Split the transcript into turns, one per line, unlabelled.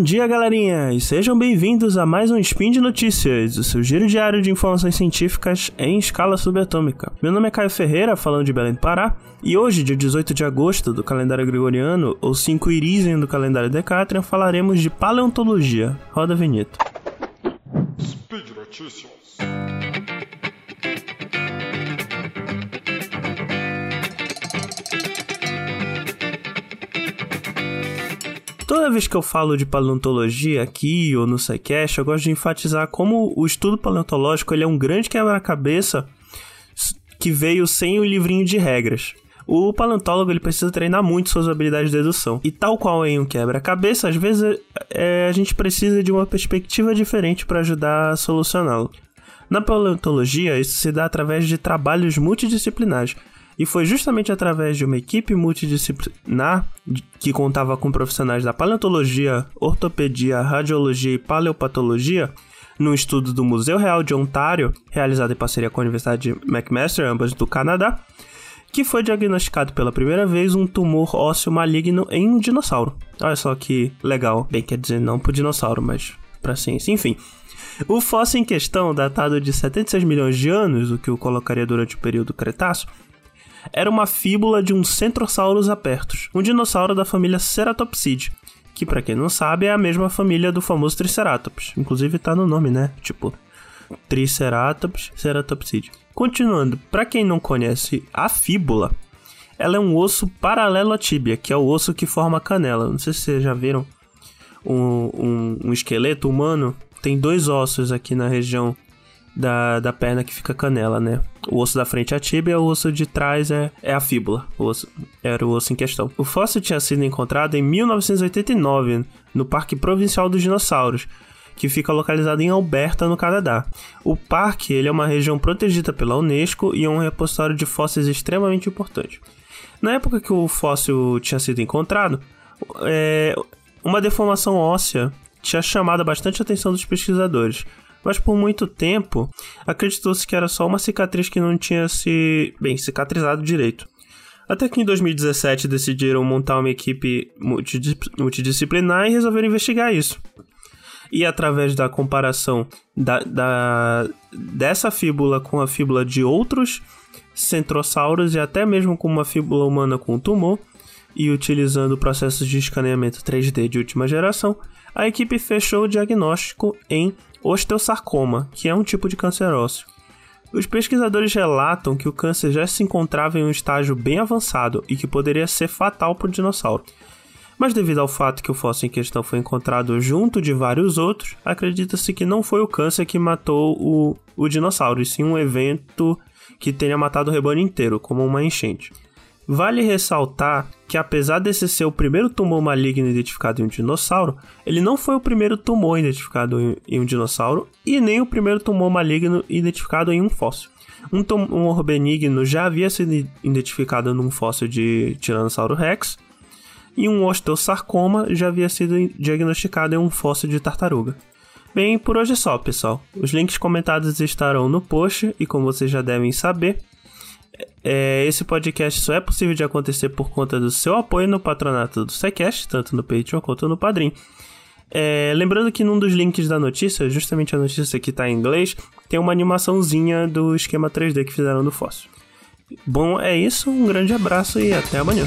Bom dia, galerinha, e sejam bem-vindos a mais um Spin de Notícias, o seu giro diário de informações científicas em escala subatômica. Meu nome é Caio Ferreira, falando de Belém do Pará, e hoje, dia 18 de agosto do calendário gregoriano, ou 5 Irisian do calendário Decatrian, falaremos de paleontologia. Roda a vinheta. Speed Notícias. Toda vez que eu falo de paleontologia aqui ou no SciCast, eu gosto de enfatizar como o estudo paleontológico ele é um grande quebra-cabeça que veio sem o livrinho de regras. O paleontólogo ele precisa treinar muito suas habilidades de dedução. E tal qual em um quebra-cabeça, às vezes é, a gente precisa de uma perspectiva diferente para ajudar a solucioná-lo. Na paleontologia, isso se dá através de trabalhos multidisciplinares, e foi justamente através de uma equipe multidisciplinar que contava com profissionais da paleontologia, ortopedia, radiologia e paleopatologia, num estudo do Museu Real de Ontário, realizado em parceria com a Universidade de McMaster, ambas do Canadá, que foi diagnosticado pela primeira vez um tumor ósseo maligno em um dinossauro. Olha só que legal. Bem, quer dizer, não para o dinossauro, mas para ciência. Enfim, o fóssil em questão, datado de 76 milhões de anos, o que o colocaria durante o período Cretáceo, era uma fíbula de um Centrosaurus apertus, um dinossauro da família Ceratopsidae, que para quem não sabe é a mesma família do famoso Triceratops. Inclusive tá no nome, né? Tipo, Triceratops, Ceratopsidae. Continuando, para quem não conhece a fíbula, ela é um osso paralelo à tíbia, que é o osso que forma a canela. Não sei se vocês já viram um, um, um esqueleto humano. Tem dois ossos aqui na região da, da perna que fica canela, né? O osso da frente é a tíbia, o osso de trás é, é a fíbula. O osso, era o osso em questão. O fóssil tinha sido encontrado em 1989 no Parque Provincial dos Dinossauros, que fica localizado em Alberta, no Canadá. O parque ele é uma região protegida pela Unesco e é um repositório de fósseis extremamente importante. Na época que o fóssil tinha sido encontrado, é, uma deformação óssea tinha chamado bastante a atenção dos pesquisadores mas por muito tempo acreditou-se que era só uma cicatriz que não tinha se, bem, cicatrizado direito. Até que em 2017 decidiram montar uma equipe multidisciplinar e resolveram investigar isso. E através da comparação da, da, dessa fíbula com a fíbula de outros centrosauros e até mesmo com uma fíbula humana com tumor, e utilizando processos de escaneamento 3D de última geração, a equipe fechou o diagnóstico em osteosarcoma, que é um tipo de câncer ósseo. Os pesquisadores relatam que o câncer já se encontrava em um estágio bem avançado e que poderia ser fatal para o dinossauro. Mas devido ao fato que o fóssil em questão foi encontrado junto de vários outros, acredita-se que não foi o câncer que matou o, o dinossauro, e sim um evento que tenha matado o rebanho inteiro, como uma enchente. Vale ressaltar que, apesar desse ser o primeiro tumor maligno identificado em um dinossauro, ele não foi o primeiro tumor identificado em um dinossauro e nem o primeiro tumor maligno identificado em um fóssil. Um tumor benigno já havia sido identificado num fóssil de Tiranossauro Rex, e um osteosarcoma já havia sido diagnosticado em um fóssil de tartaruga. Bem, por hoje é só, pessoal. Os links comentados estarão no post e, como vocês já devem saber, é, esse podcast só é possível de acontecer por conta do seu apoio no patronato do SciCast, tanto no Patreon quanto no Padrim. É, lembrando que num dos links da notícia, justamente a notícia que está em inglês, tem uma animaçãozinha do esquema 3D que fizeram do fóssil. Bom, é isso, um grande abraço e até amanhã.